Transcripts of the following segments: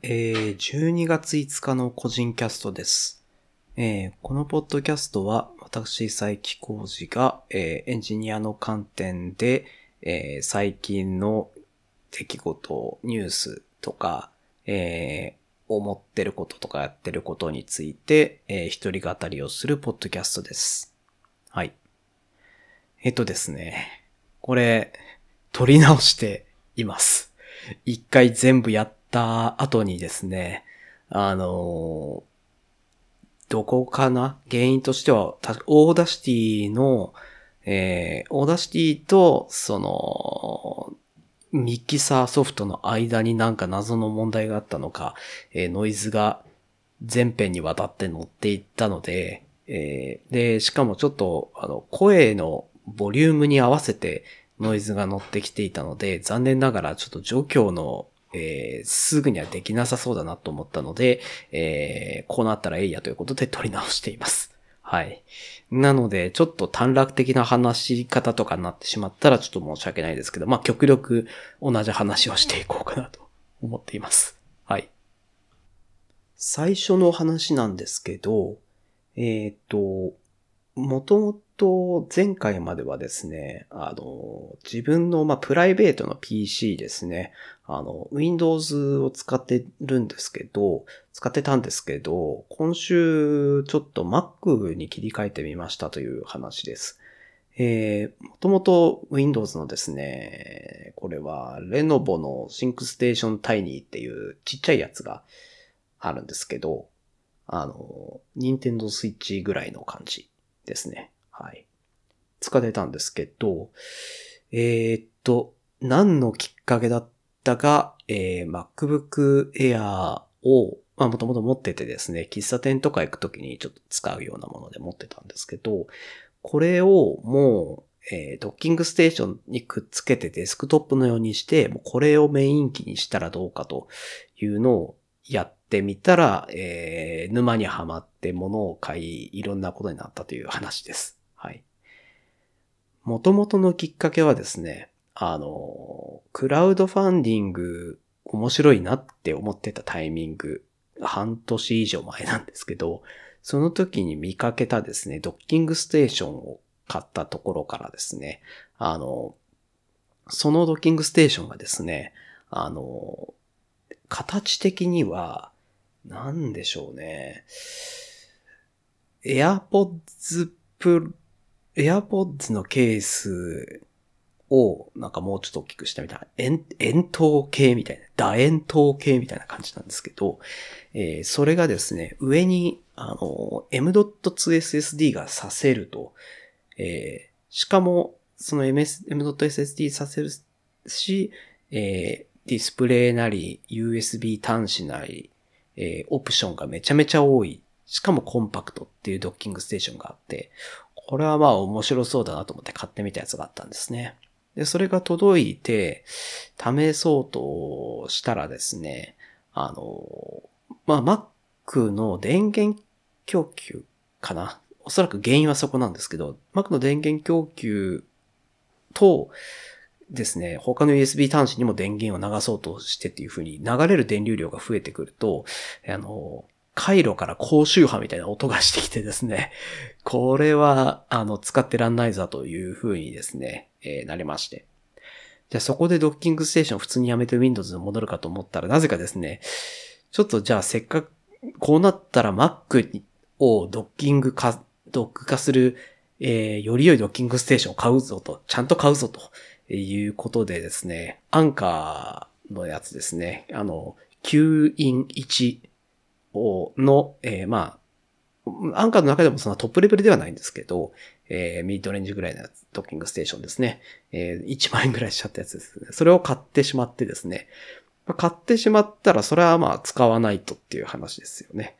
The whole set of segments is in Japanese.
えー、12月5日の個人キャストです。えーこのポッドキャストは、私、佐伯浩二が、えーエンジニアの観点で、えー最近の出来事、ニュースとか、え思ってることとかやってることについて、えー一人語りをするポッドキャストです。はい。えっとですね、これ、撮り直しています。一回全部やってた後にですね、あのどこかな？原因としては、 Audacity の、えー、 Audacity と、その、ミキサーソフトの間になんか謎の問題があったのか、えーノイズが全編にわたって乗っていったので、えーで、しかもちょっと、あの、声のボリュームに合わせてノイズが乗ってきていたので、残念ながらちょっと状況の、えーすぐにはできなさそうだなと思ったので、えーこうなったらえいやということで撮り直しています。はい。なので、ちょっと短絡的な話し方とかになってしまったらちょっと申し訳ないですけど、まあ、極力同じ話をしていこうかなと思っています。はい。最初の話なんですけど、えっ、と、もともと前回まではですね、あの、自分の、まあ、プライベートの PC ですね、あの、Windows を使ってるんですけど、使ってたんですけど、今週ちょっと Mac に切り替えてみましたという話です。えー、もともと Windows のですね、これはレノボの ThinkStation Tiny っていうちっちゃいやつがあるんですけど、あの、Nintendo Switch ぐらいの感じですね。はい。使ってたんですけど、えーっと、何のきっかけだったか、えー MacBook Air を、まあもともと持っててですね、喫茶店とか行くときにちょっと使うようなもので持ってたんですけど、これをもう、えードッキングステーションにくっつけてデスクトップのようにして、もうこれをメイン機にしたらどうかというのをやっってみたら、えー沼にはまって物を買い、いろんなことになったという話です。はい。元々のきっかけはですね、あの、クラウドファンディング面白いなって思ってたタイミング、半年以上前なんですけど、その時に見かけたですね、ドッキングステーションを買ったところからですね、あの、そのドッキングステーションがですね、あの、形的には、なんでしょうね。AirPods Pro、AirPods のケースをなんかもうちょっと大きくしてみたいな。円、円筒形みたいな。楕円筒形みたいな感じなんですけど、えーそれがですね、上に、あの、M.2SSD がさせると、えーしかも、その MS M.SSD させるし、えーディスプレイなり、USB 端子なり、えーオプションがめちゃめちゃ多い。しかもコンパクトっていうドッキングステーションがあって、これはまあ面白そうだなと思って買ってみたやつがあったんですね。で、それが届いて、試そうとしたらですね、あの、まあ Mac の電源供給かな？おそらく原因はそこなんですけど、Mac の電源供給と、ですね、他の USB 端子にも電源を流そうとしてっていう風に流れる電流量が増えてくると、あの、回路から高周波みたいな音がしてきてですね、これは、あの、使ってらんないぞという風にですね、えーなりまして。じゃあそこでドッキングステーション普通にやめて Windows に戻るかと思ったら、なぜかですね、ちょっとじゃあせっかく、こうなったら Mac をドッキング化、ドック化する、えーより良いドッキングステーションを買うぞと、ちゃんと買うぞということでですね、アンカーのやつですね、あの、9イン1の、えーまあ、アンカーの中でもそんなトップレベルではないんですけど、えーミッドレンジぐらいのやつドッキングステーションですね。えー1万円ぐらいしちゃったやつですね。それを買ってしまってですね。買ってしまったら、それはまあ使わないとっていう話ですよね。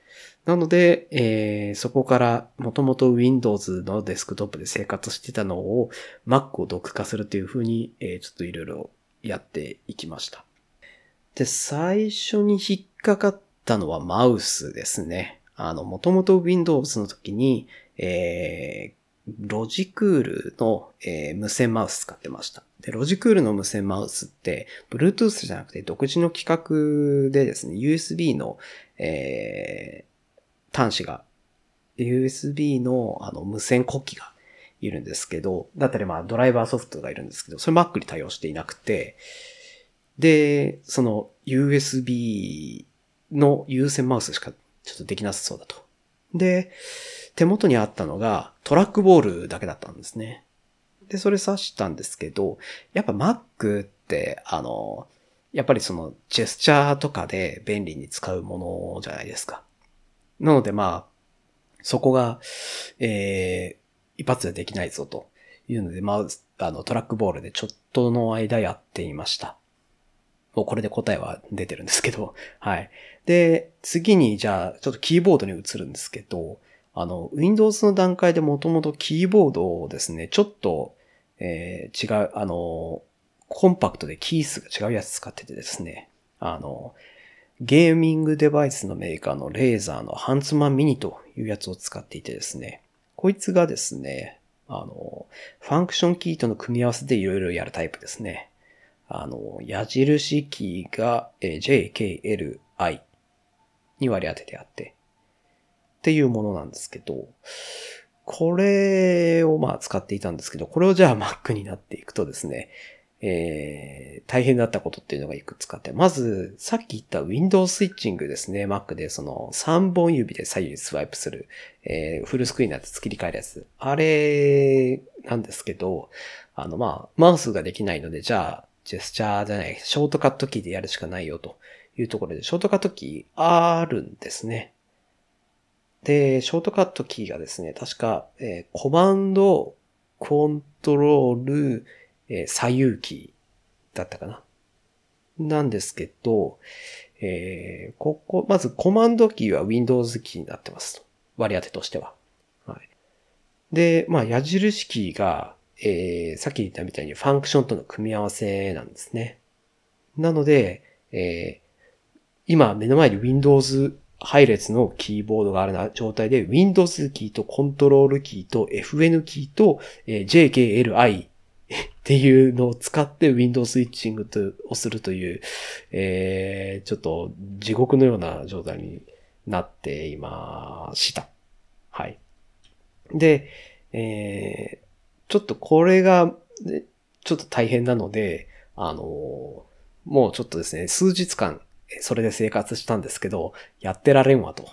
なので、えーそこからもともと Windows のデスクトップで生活してたのを Mac をドック化するというふうに、えーちょっといろいろやっていきました。で、最初に引っかかったのはマウスですね。あの、もともと Windows の時に、えーロジクールの、えー無線マウス使ってました。で、ロジクールの無線マウスって、Bluetooth じゃなくて独自の規格でですね、USB の、えー、端子が、USB のあの無線呼気がいるんですけど、だったりまあドライバーソフトがいるんですけど、それ Mac に対応していなくて、で、その USB の有線マウスしかちょっとできなさそうだと。で、手元にあったのがトラックボールだけだったんですね。で、それ刺したんですけど、やっぱ Mac って、あの、やっぱりそのジェスチャーとかで便利に使うものじゃないですか。なのでまあ、そこが、えー、一発でできないぞというので、まあ、あの、トラックボールでちょっとの間やっていました。もうこれで答えは出てるんですけど、はい。で、次にじゃあ、ちょっとキーボードに移るんですけど、あの、Windows の段階でもともとキーボードをですね、ちょっと、えー、違う、あの、コンパクトでキー数が違うやつ使っててですね、あの、ゲーミングデバイスのメーカーのレーザーのハンツマンミニというやつを使っていてですね、こいつがですね、あの、ファンクションキーとの組み合わせでいろいろやるタイプですね。あの、矢印キーが JKLI に割り当ててあって、っていうものなんですけど、これをまあ使っていたんですけど、これをじゃあ Mac になっていくとですね、えー、大変だったことっていうのがいくつかあって、まず、さっき言った Windows スイッチングですね。Mac でその3本指で左右スワイプする、えー、フルスクリーンになって切り替えるやつ。あれなんですけど、あのまあ、マウスができないので、じゃあ、ジェスチャーじゃない、ショートカットキーでやるしかないよというところで、ショートカットキーあるんですね。で、ショートカットキーがですね、確か、えー、コマンド、コントロール、えー、左右キーだったかな。なんですけど、えー、ここ、まずコマンドキーは Windows キーになってます割り当てとしては。はい。で、まあ、矢印キーが、えー、さっき言ったみたいにファンクションとの組み合わせなんですね。なので、えー、今目の前に Windows 配列のキーボードがある状態で Windows キーとコントロールキーと FN キーと、えー、JKLI っていうのを使って Windows スイッチングをするという、えー、ちょっと地獄のような状態になっていました。はい。で、えー、ちょっとこれが、ちょっと大変なので、あのもうちょっとですね、数日間それで生活したんですけど、やってられんわと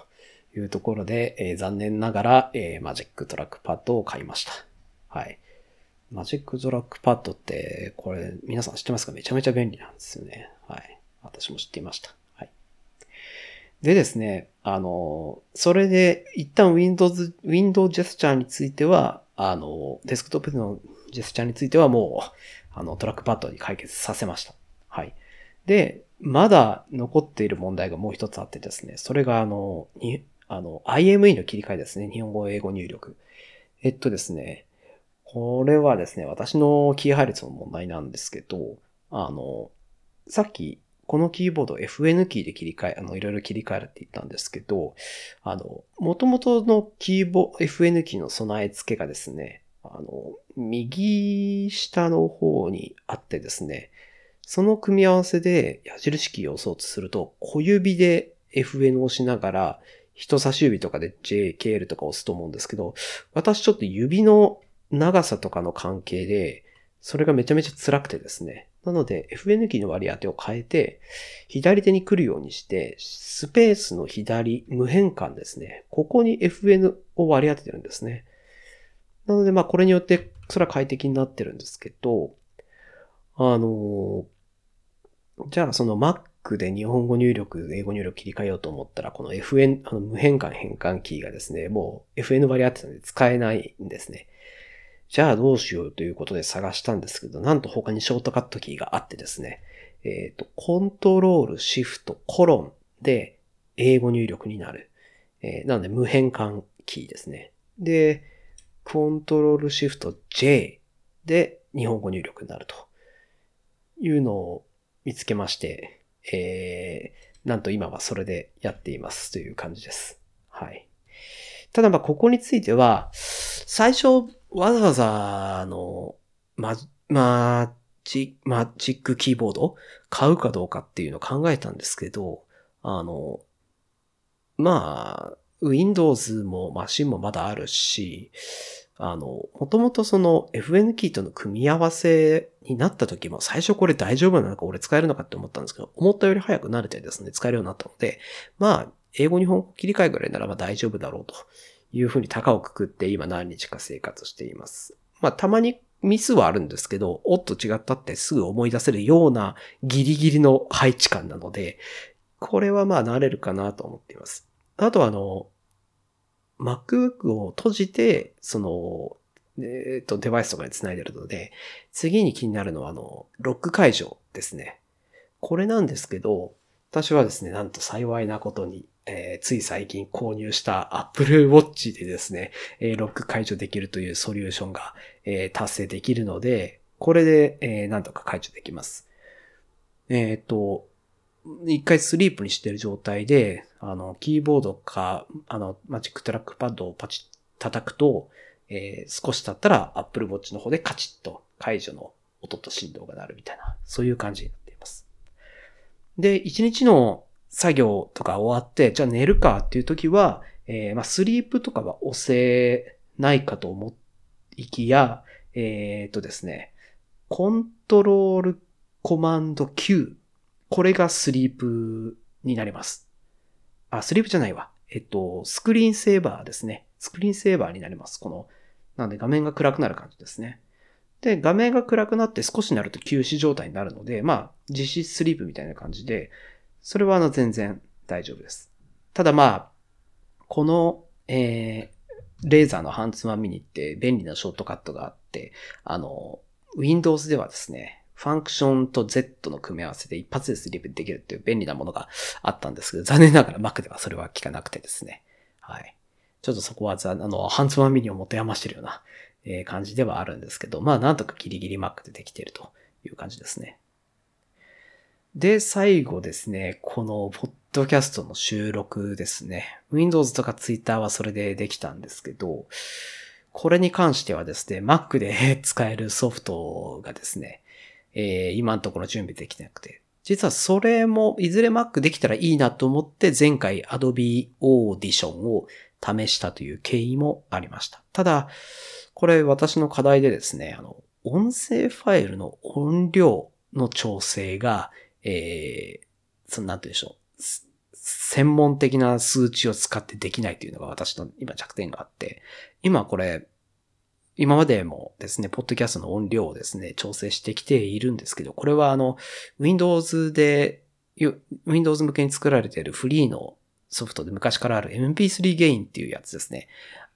いうところで、えー、残念ながら、えー、 Magic Trackpad を買いました。はい。 Magic Trackpad って、これ皆さん知ってますか？めちゃめちゃ便利なんですよね。はい。私も知っていました。はい。でですね、あの、それで一旦 Windows、Windows ジェスチャーについては、あの、デスクトップのジェスチャーについてはもう、あの、トラックパッドに解決させました。はい。で、まだ残っている問題がもう一つあってですね、それがあの、に、あの、IME の切り替えですね。日本語英語入力。えっとですね、これはですね、私のキー配列の問題なんですけど、あの、さっき、このキーボード FN キーで切り替え、あの、いろいろ切り替えるって言ったんですけど、あの、元々のキーボ、FN キーの備え付けがですね、あの、右下の方にあってですね、その組み合わせで矢印キーを押そうとすると、小指で FN を押しながら、人差し指とかで JKL とか押すと思うんですけど、私ちょっと指の長さとかの関係で、それがめちゃめちゃ辛くてですね。なので、FN キーの割り当てを変えて、左手に来るようにして、スペースの左、無変換ですね。ここに FN を割り当ててるんですね。なので、まあ、これによって、それは快適になってるんですけど、あのじゃあその Mac で日本語入力、英語入力切り替えようと思ったら、この FN、あの無変換変換キーがですね、もう FN 割り当てたので使えないんですね。じゃあどうしようということで探したんですけど、なんと他にショートカットキーがあってですね、えっ、ー、と、コントロール、シフト、コロンで英語入力になる。えー、なので無変換キーですね。で、コントロール、シフト、J で日本語入力になるというのを見つけまして、えー、なんと今はそれでやっていますという感じです。はい。ただまあここについては、最初わざわざ、あの、ま、まあ、ジマジックキーボード？買うかどうかっていうのを考えたんですけど、あの、まあ、Windows もマシンもまだあるし、あの、もともとその FN キーとの組み合わせになった時も最初これ大丈夫なのか俺使えるのかって思ったんですけど、思ったより早く慣れてですね、使えるようになったので、まあ、英語日本語切り替えぐらいならば大丈夫だろうと。いうふうに高をくくって今何日か生活しています。まあ、たまにミスはあるんですけど、おっと違ったってすぐ思い出せるようなギリギリの配置感なので、これはまあ慣れるかなと思っています。あとはあの、MacBook を閉じて、その、えっ、と、デバイスとかに繋いでるので、次に気になるのはあの、ロック解除ですね。これなんですけど、私はですね、なんと幸いなことに、えー、つい最近購入した Apple Watch でですね、えー、ロック解除できるというソリューションが、えー、達成できるので、これで、えなんとか解除できます。えっ、と、一回スリープにしてる状態で、あの、キーボードか、あの、 Magic Trackpad をパチッ叩くと、えー、少し経ったら Apple Watch の方でカチッと解除の音と振動が鳴るみたいな、そういう感じになっています。で、一日の作業とか終わって、じゃあ寝るかっていう時は、えー、まあ、スリープとかは押せないかと思いきや、えー、とですね、コントロールコマンド Q これがスリープになります。あ、スリープじゃないわ。えっと、スクリーンセーバーですね。スクリーンセーバーになります。この、なんで画面が暗くなる感じですね。で、画面が暗くなって少しになると休止状態になるので、まあ、実質スリープみたいな感じで、それはあの全然大丈夫です。ただまあ、この、えー、レーザーのハンツマミニって便利なショートカットがあって、あの、Windows ではですね、ファンクションと Z の組み合わせで一発でスリープできるっていう便利なものがあったんですけど、残念ながら Mac ではそれは効かなくてですね。はい。ちょっとそこは、あの、ハンズマンミニを持て余してるような、感じではあるんですけど、まあなんとかギリギリ Mac でできているという感じですね。で、最後ですね、このポッドキャストの収録ですね。Windows とか Twitter はそれでできたんですけど、これに関してはですね、Mac で 使えるソフトがですね、えー、今のところ準備できてなくて。実はそれも、いずれ Mac できたらいいなと思って、前回 Adobe Audition を試したという経緯もありました。ただ、これ私の課題でですね、あの、音声ファイルの音量の調整が、えー、その、なんて言うんでしょう。専門的な数値を使ってできないというのが私の今弱点があって、今これ今までもですね、ポッドキャストの音量をですね、調整してきているんですけど、これはあの、Windows で、Windows 向けに作られているフリーのソフトで昔からある MP3 ゲインっていうやつですね。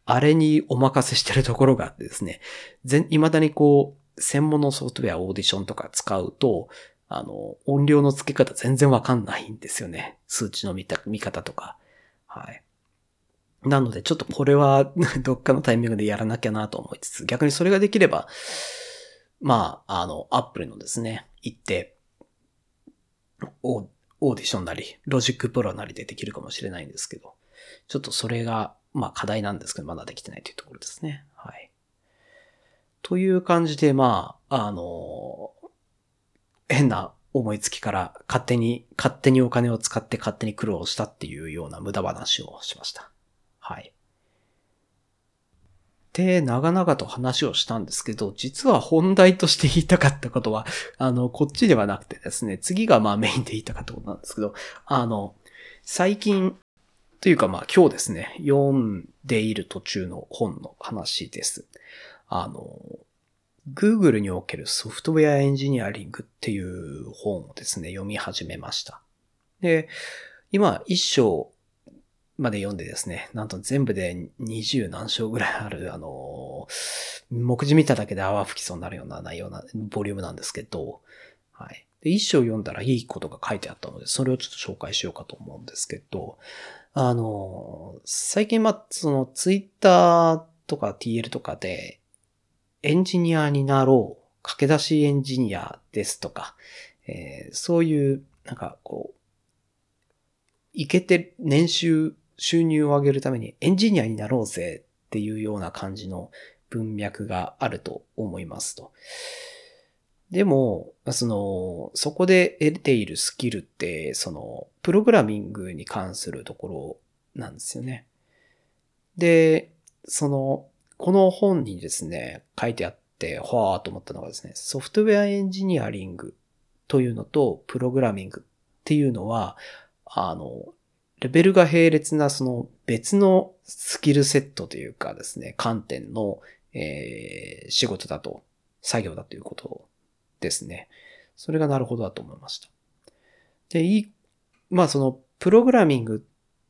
あれにお任せしてるところがあってですね、全、未だにこう、専門のソフトウェアオーディションとか使うと、あの、音量の付け方全然わかんないんですよね。数値の見た、見方とか。はい。なので、ちょっとこれは どっかのタイミングでやらなきゃなと思いつつ、逆にそれができれば、まあ、あの、 Apple のですね、行って、オーディションなり、 Logic Pro なりでできるかもしれないんですけど、ちょっとそれが、まあ課題なんですけど、まだできてないというところですね。はい。という感じで、まあ、あの、変な思いつきから勝手に、勝手にお金を使って勝手に苦労したっていうような無駄話をしました。はい。で、長々と話をしたんですけど、実は本題として言いたかったことは、あの、こっちではなくてですね、次がまあメインで言いたかったことなんですけど、あの、最近、というかまあ今日ですね、読んでいる途中の本の話です。あの、Google におけるソフトウェアエンジニアリングっていう本をですね、読み始めました。で、今一章まで読んでですね、なんと全部で20何章ぐらいある、あの、目次見ただけで泡吹きそうになるような内容な、ボリュームなんですけど、はい。で、一章読んだらいいことが書いてあったので、それをちょっと紹介しようかと思うんですけど、あの、最近、ま、その、ツイッターとか TL とかで、エンジニアになろう、駆け出しエンジニアですとか、えー、そういう、なんかこう、いけて年収収入を上げるためにエンジニアになろうぜっていうような感じの文脈があると思いますと。でも、その、そこで得ているスキルって、その、プログラミングに関するところなんですよね。で、その、この本にですね、書いてあって、はぁと思ったのがですね、ソフトウェアエンジニアリングというのと、プログラミングっていうのは、あの、レベルが並列なその別のスキルセットというかですね、観点の、えー仕事だと、作業だということですね。それがなるほどだと思いました。で、いい、まあその、プログラミングっ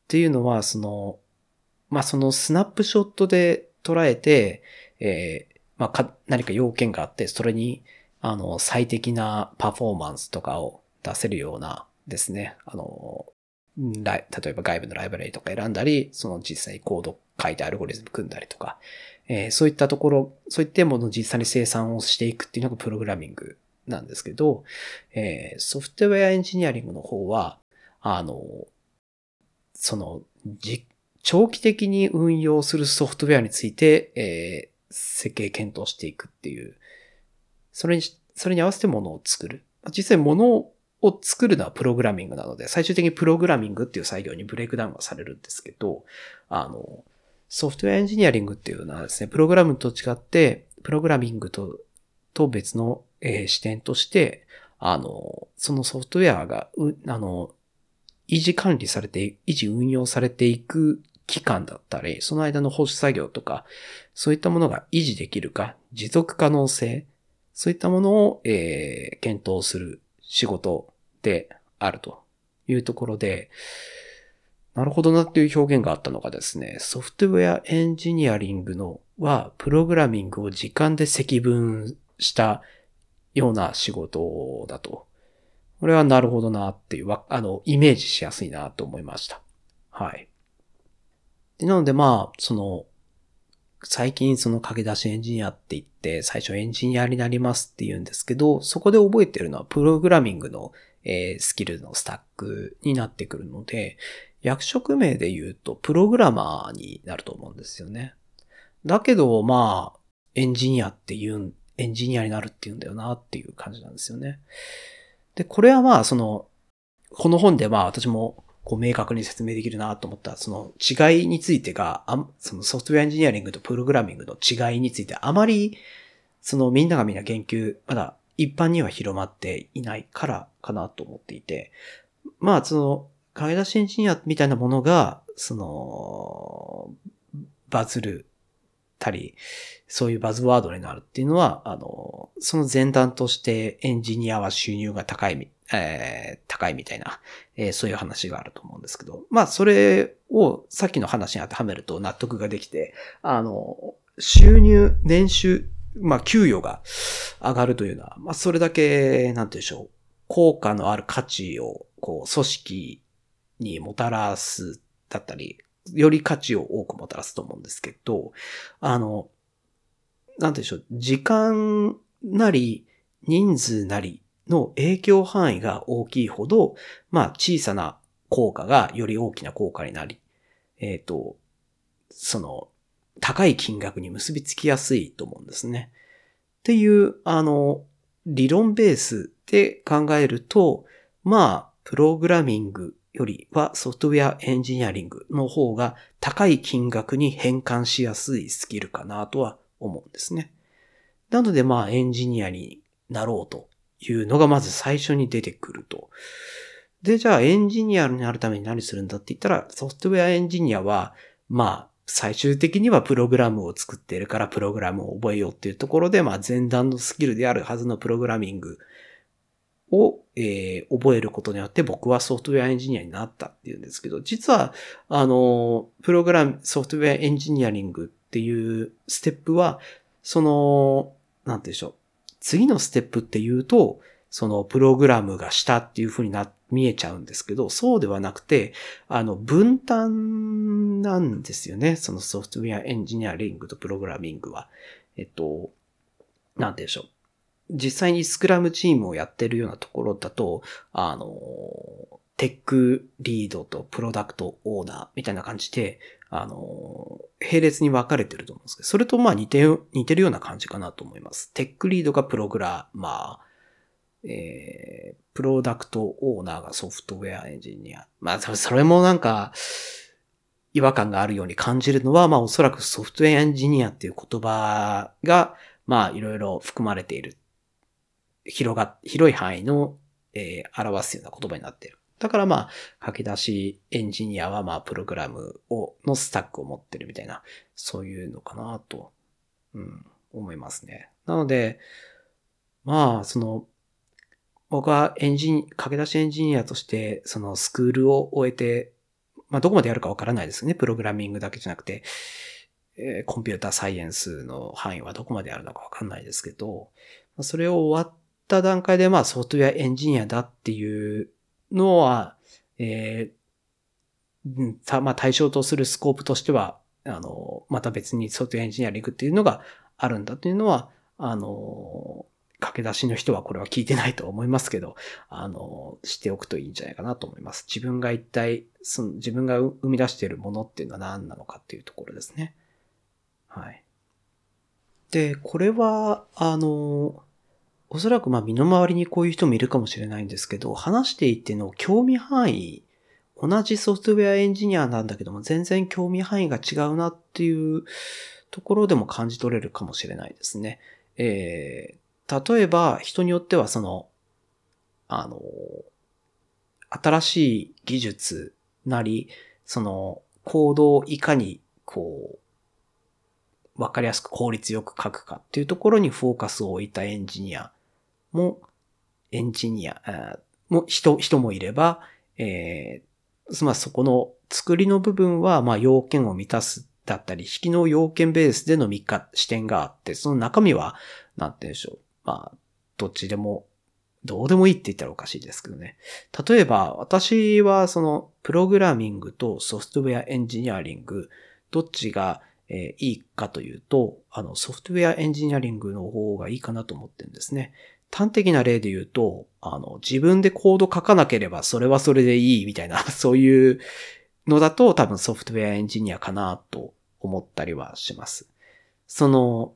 ていうのは、その、まあそのスナップショットで捉えて、えーまあか、何か要件があって、それに、あの、最適なパフォーマンスとかを出せるようなですね、あの、ライ例えば外部のライブラリとか選んだり、その実際にコード書いてアルゴリズム組んだりとか、えーそういったところ、そういったものを実際に生産をしていくっていうのがプログラミングなんですけど、えーソフトウェアエンジニアリングの方は、あの、その、じ長期的に運用するソフトウェアについて、えー設計検討していくっていう、それに、それに合わせてものを作る。実際ものを作るのはプログラミングなので、最終的にプログラミングっていう作業にブレイクダウンがされるんですけど、あの、ソフトウェアエンジニアリングっていうのはですね、プログラムと違って、プログラミングと、と別の、えー視点として、あの、そのソフトウェアが、うあの、維持管理されて、維持運用されていく期間だったり、その間の保守作業とか、そういったものが維持できるか、持続可能性、そういったものを、えー検討する仕事であるというところで、なるほどなっていう表現があったのがですね、ソフトウェアエンジニアリングのは、プログラミングを時間で積分したような仕事だと。これはなるほどなっていう、あの、イメージしやすいなと思いました。はい。でなのでまあ、その、最近その駆け出しエンジニアって言って、最初エンジニアになりますって言うんですけど、そこで覚えてるのはプログラミングの、えースキルのスタックになってくるので、役職名で言うとプログラマーになると思うんですよね。だけど、まあ、エンジニアって言うん、エンジニアになるって言うんだよなっていう感じなんですよね。で、これはまあ、その、この本でまあ私もこう明確に説明できるなと思ったその違いについてが、あそのソフトウェアエンジニアリングとプログラミングの違いについてあまり、そのみんながみんな研究、まだ一般には広まっていないからかなと思っていて、まあその、駆け出しエンジニアみたいなものが、その、バズるたり、そういうバズワードになるっていうのは、あの、その前段としてエンジニアは収入が高い、えー高いみたいな、えそういう話があると思うんですけど、まあ、それをさっきの話に当てはめると納得ができて、あの、収入、年収、まあ、給与が上がるというのは、まあ、それだけ、なんて言うんでしょう、効果のある価値を、こう、組織にもたらすだったり、より価値を多くもたらすと思うんですけど、あの、なんて言うんでしょう、時間なり人数なりの影響範囲が大きいほど、まあ小さな効果がより大きな効果になり、えっ、と、その、高い金額に結びつきやすいと思うんですね。っていう、あの、理論ベースで考えると、まあ、プログラミングよりはソフトウェアエンジニアリングの方が高い金額に変換しやすいスキルかなとは思うんですね。なのでまあエンジニアになろうというのがまず最初に出てくると。で、じゃあエンジニアになるために何するんだって言ったら、ソフトウェアエンジニアは、まあ、最終的にはプログラムを作っているからプログラムを覚えようっていうところで、まあ前段のスキルであるはずのプログラミングを、えー覚えることによって僕はソフトウェアエンジニアになったっていうんですけど、実は、あの、プログラム、ソフトウェアエンジニアリングっていうステップは、その、なんてでしょう。次のステップっていうと、そのプログラムがしたっていうふうにな、見えちゃうんですけど、そうではなくて、あの、分担なんですよね。そのソフトウェアエンジニアリングとプログラミングは。えっと、なんて言うんでしょう。実際にスクラムチームをやってるようなところだと、あの、テックリードとプロダクトオーナーみたいな感じで、あの、並列に分かれてると思うんですけど、それとまあ似て、似てるような感じかなと思います。テックリードがプログラマー、えー、プロダクトオーナーがソフトウェアエンジニア。まあ、それもなんか、違和感があるように感じるのは、まあおそらくソフトウェアエンジニアっていう言葉が、まあいろいろ含まれている。広が、広い範囲の、えー、表すような言葉になっている。だからまあ、書き出しエンジニアはまあ、プログラムを、のスタックを持ってるみたいな、そういうのかなと、うん、思いますね。なので、まあ、その、僕はエンジニ、駆け出しエンジニアとして、そのスクールを終えて、まあどこまでやるかわからないですね。プログラミングだけじゃなくて、えー、コンピューターサイエンスの範囲はどこまであるのかわかんないですけど、それを終わった段階でまあソフトウェアエンジニアだっていうのは、えー、た、まあ対象とするスコープとしては、あの、また別にソフトエンジニアリングっていうのがあるんだというのは、あの、駆け出しの人はこれは聞いてないと思いますけど、あの、しておくといいんじゃないかなと思います。自分が一体、その自分が生み出しているものっていうのは何なのかっていうところですね。はい。で、これは、あの、おそらくまあ身の回りにこういう人もいるかもしれないんですけど、話していての興味範囲、同じソフトウェアエンジニアなんだけども、全然興味範囲が違うなっていうところでも感じ取れるかもしれないですね。え例えば人によってはその、あの、新しい技術なり、その、コードをいかに、こう、わかりやすく効率よく書くかっていうところにフォーカスを置いたエンジニアも、エンジニア、も、人、人もいれば、えー、まあそこの作りの部分は、まあ要件を満たすだったり、引きの要件ベースでの3日視点があって、その中身は、なんて言うんでしょう。まあ、どっちでも、どうでもいいって言ったらおかしいですけどね。例えば、私はその、プログラミングとソフトウェアエンジニアリング、どっちが、え、いいかというと、あの、ソフトウェアエンジニアリングの方がいいかなと思ってるんですね。端的な例で言うと、あの、自分でコード書かなければそれはそれでいいみたいな、そういうのだと多分ソフトウェアエンジニアかなと思ったりはします。その、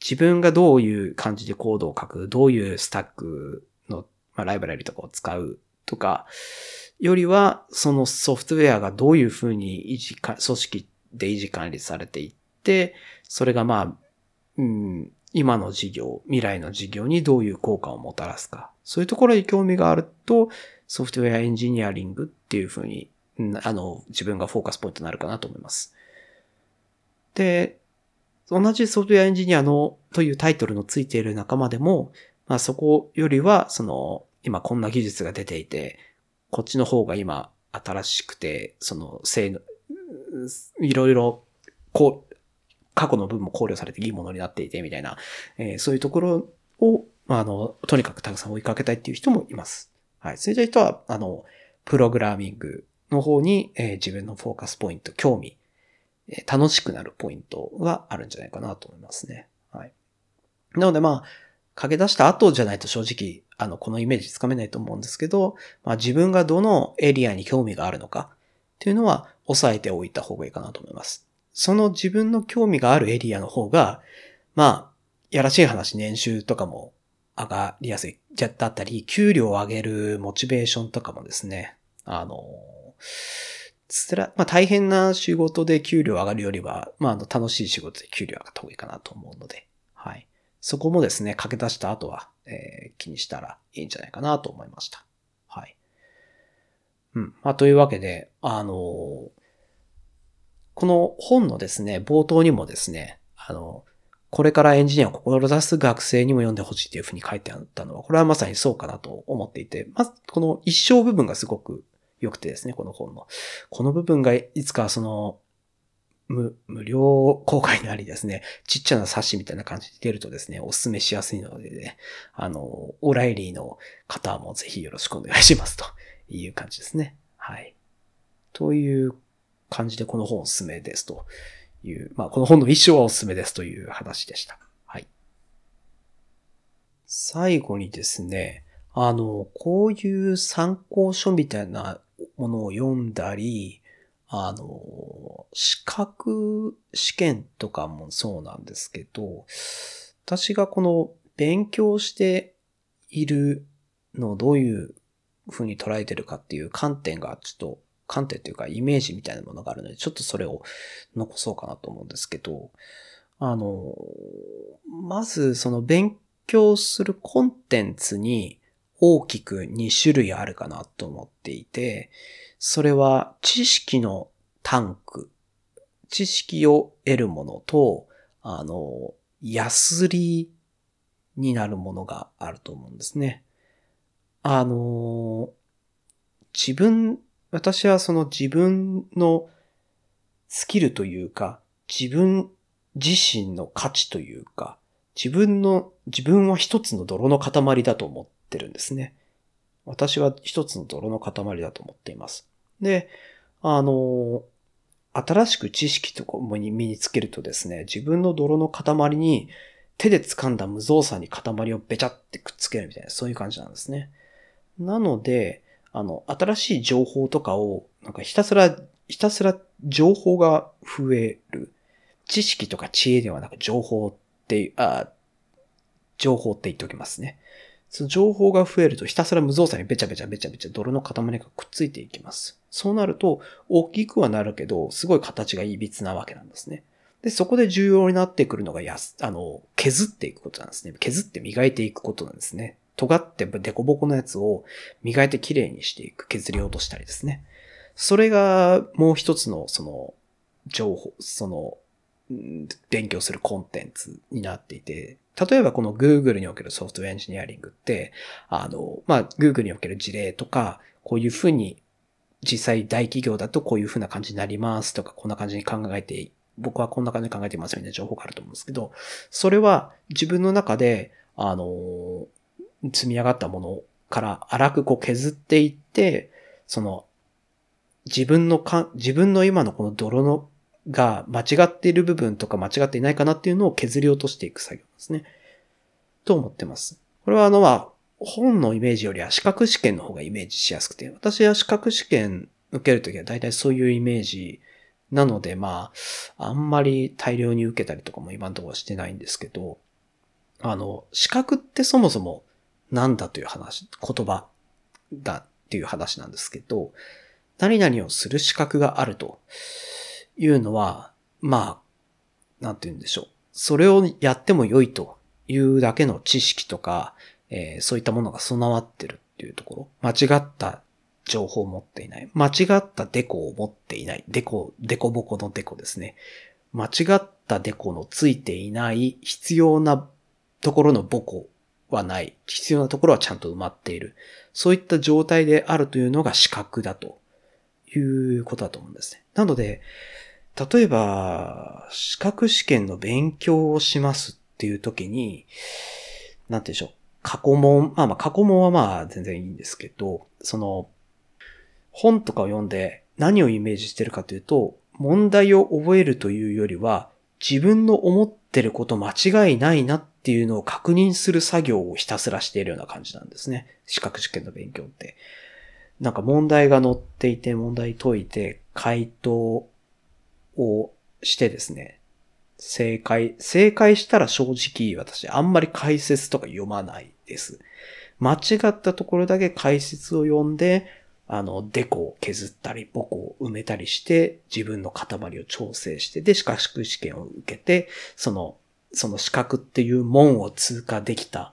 自分がどういう感じでコードを書く、どういうスタックの、まあ、ライブラリとかを使うとか、よりは、そのソフトウェアがどういうふうに維持か、組織で維持管理されていって、それがまあ、うん、今の事業、未来の事業にどういう効果をもたらすか。そういうところに興味があると、ソフトウェアエンジニアリングっていうふうに、あの、自分がフォーカスポイントになるかなと思います。で、同じソフトウェアエンジニアのというタイトルのついている仲間でも、まあそこよりは、その、今こんな技術が出ていて、こっちの方が今新しくて、その性能、いろいろ、こう、過去の分も考慮されていいものになっていて、みたいな、えー、そういうところを、あ、の、とにかくたくさん追いかけたいっていう人もいます。はい。そういった人は、あの、プログラミングの方に、えー、自分のフォーカスポイント、興味楽しくなるポイントがあるんじゃないかなと思いますね。はい。なのでまあ、駆け出した後じゃないと正直、あの、このイメージつかめないと思うんですけど、まあ自分がどのエリアに興味があるのかっていうのは押さえておいた方がいいかなと思います。その自分の興味があるエリアの方が、まあ、やらしい話、年収とかも上がりやすい、じゃだったり、給料を上げるモチベーションとかもですね、あの、つら、まあ大変な仕事で給料上がるよりは、まああの楽しい仕事で給料上がった方がいいかなと思うので、はい。そこもですね、駆け出した後は、えー、気にしたらいいんじゃないかなと思いました。はい。うん。まあというわけで、あのー、この本のですね、冒頭にもですね、あの、これからエンジニアを志す学生にも読んでほしいというふうに書いてあったのは、これはまさにそうかなと思っていて、まず、この一生部分がすごく良くてですね、この本の。この部分がいつかその、無、無料公開なりですね、ちっちゃな冊子みたいな感じで出るとですね、お勧めしやすいのでね、あの、オライリーの方もぜひよろしくお願いしますという感じですね。はい。という感じでこの本おすすめですという、まあこの本の一生はおすすめですという話でした。はい。最後にですね、あの、こういう参考書みたいなものを読んだり、あの、資格試験とかもそうなんですけど、私がこの勉強しているのをどういう風に捉えてるかっていう観点がちょっと、観点というかイメージみたいなものがあるので、ちょっとそれを残そうかなと思うんですけど、あの、まずその勉強するコンテンツに大きく2種類あるかなと思っていて、それは知識のタンク、知識を得るものと、あの、ヤスリになるものがあると思うんですね。あの、自分、私はその自分のスキルというか、自分自身の価値というか、自分の、自分は一つの泥の塊だと思ってるんですね。私は一つの泥の塊だと思っています。で、あの、新しく知識とかに身につけるとですね、自分の泥の塊に手で掴んだ無造作に塊をべちゃってくっつけるみたいな、そういう感じなんですね。なので、あの、新しい情報とかを、なんかひたすら、ひたすら情報が増える。知識とか知恵ではなく情報って、あ、情報って言っておきますね。その情報が増えるとひたすら無造作にべちゃべちゃべちゃべちゃ泥の塊がくっついていきます。そうなると、大きくはなるけど、すごい形がいびつなわけなんですね。で、そこで重要になってくるのがやす、あの、削っていくことなんですね。削って磨いていくことなんですね。尖ってデコボコのやつを磨いて綺麗にしていく、削り落としたりですね。それがもう一つの、その、情報、その、勉強するコンテンツになっていて、例えばこの Google におけるソフトウェアエンジニアリングって、あの、まあ、Google における事例とか、こういうふうに、実際大企業だとこういうふうな感じになりますとか、こんな感じに考えて、僕はこんな感じに考えてますみたいな情報があると思うんですけど、それは自分の中で、あの、積み上がったものから荒くこう削っていって、その、自分のか、自分の今のこの泥のが間違っている部分とか間違っていないかなっていうのを削り落としていく作業ですね。と思ってます。これはあの、ま本のイメージよりは資格試験の方がイメージしやすくて、私は資格試験受けるときは大体そういうイメージなので、まあ、あんまり大量に受けたりとかも今のところはしてないんですけど、あの、資格ってそもそもなんだという話、言葉だっていう話なんですけど、何々をする資格があるというのは、まあ、なんて言うんでしょう。それをやっても良いというだけの知識とか、えー、そういったものが備わってるっていうところ。間違った情報を持っていない。間違ったデコを持っていない。デコ、デコボコのデコですね。間違ったデコのついていない必要なところのボコはない。必要なところはちゃんと埋まっている。そういった状態であるというのが資格だということだと思うんですね。なので、例えば、資格試験の勉強をしますっていう時に、なんて言うんでしょう。過去問、まあまあ過去問はまあ全然いいんですけど、その、本とかを読んで何をイメージしてるかというと、問題を覚えるというよりは、自分の思ってること間違いないなっっていうのを確認する作業をひたすらしているような感じなんですね。資格試験の勉強って。なんか問題が載っていて、問題解いて、回答をしてですね、正解、正解したら正直私あんまり解説とか読まないです。間違ったところだけ解説を読んで、あの、デコを削ったり、ボコを埋めたりして、自分の塊を調整して、で、資格試験を受けて、その、その資格っていう門を通過できた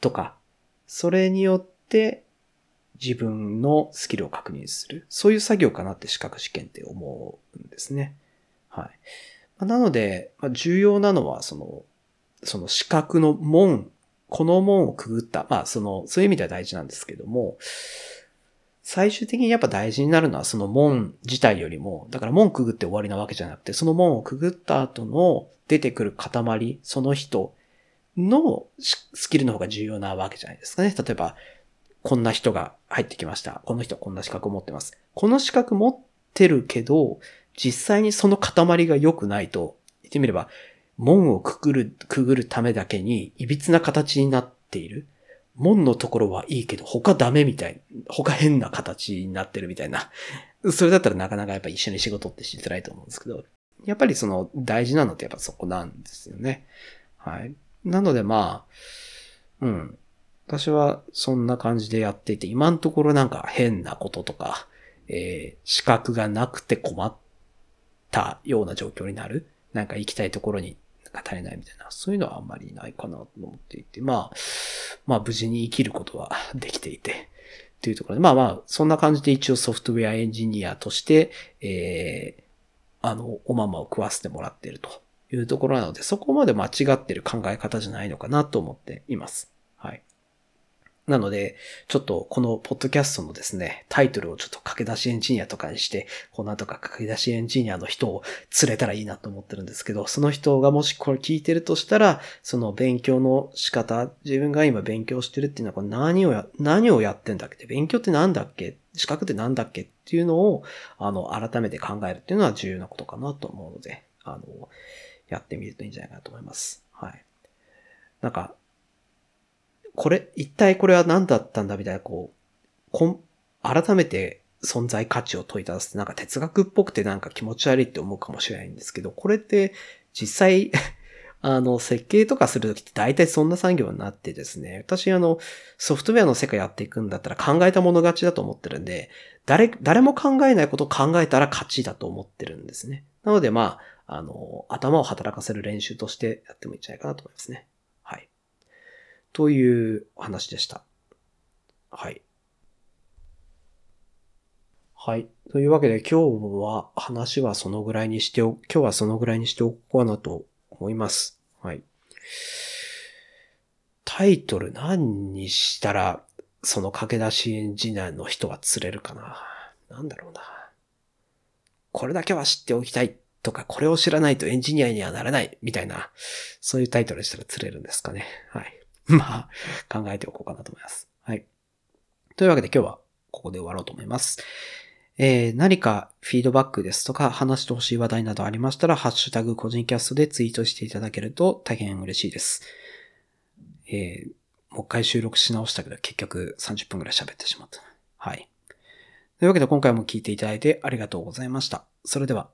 とか、それによって自分のスキルを確認する。そういう作業かなって資格試験って思うんですね。はい。なので、重要なのは、その、その資格の門、この門をくぐった、まあ、その、そういう意味では大事なんですけども、最終的にやっぱ大事になるのはその門自体よりも、だから門くぐって終わりなわけじゃなくて、その門をくぐった後の出てくる塊、その人のスキルの方が重要なわけじゃないですかね。例えば、こんな人が入ってきました。この人はこんな資格を持ってます。この資格持ってるけど、実際にその塊が良くないと、言ってみれば、門をくぐる、くぐるためだけに、歪な形になっている。門のところはいいけど、他ダメみたい。他変な形になってるみたいな。それだったらなかなかやっぱ一緒に仕事ってしづらいと思うんですけど、やっぱりその大事なのってやっぱそこなんですよね。はい。なのでまあ、うん。私はそんな感じでやっていて、今のところなんか変なこととか、えー、資格がなくて困ったような状況になる。なんか行きたいところにが足りないみたいな、そういうのはあんまりないかなと思っていて、まあ、まあ無事に生きることはできていて、というところで、まあまあ、そんな感じで一応ソフトウェアエンジニアとして、えー、あの、おままを食わせてもらってるというところなので、そこまで間違ってる考え方じゃないのかなと思っています。はい。なので、ちょっとこのポッドキャストのですね、タイトルをちょっと駆け出しエンジニアとかにして、こうなんとか駆け出しエンジニアの人を釣れたらいいなと思ってるんですけど、その人がもしこれ聞いてるとしたら、その勉強の仕方、自分が今勉強してるっていうのはこれ何をや、何をやってんだっけ？勉強って何だっけ？資格って何だっけっていうのを、あの、改めて考えるっていうのは重要なことかなと思うので、あの、やってみるといいんじゃないかなと思います。はい。なんか、これ、一体これは何だったんだみたいな、こう、こん、改めて存在価値を問いただすってなんか哲学っぽくてなんか気持ち悪いって思うかもしれないんですけど、これって実際 あの、設計とかするときって大体そんな産業になってですね、私あの、ソフトウェアの世界やっていくんだったら考えたもの勝ちだと思ってるんで、誰、誰も考えないことを考えたら勝ちだと思ってるんですね。なのでまあ、あの、頭を働かせる練習としてやってもいいんじゃないかなと思いますね。という話でした。はい。はい。というわけで今日は話はそのぐらいにしてお、今日はそのぐらいにしておこうかなと思います。はい。タイトル何にしたら、その駆け出しエンジニアの人が釣れるかな。なんだろうな。これだけは知っておきたいとか、これを知らないとエンジニアにはならないみたいな、そういうタイトルにしたら釣れるんですかね。はい。まあ、考えておこうかなと思います。はい。というわけで今日はここで終わろうと思います。えー、何かフィードバックですとか話してほしい話題などありましたら、ハッシュタグ個人キャストでツイートしていただけると大変嬉しいです。えー、もう一回収録し直したけど結局30分くらい喋ってしまった。はい。というわけで今回も聞いていただいてありがとうございました。それでは。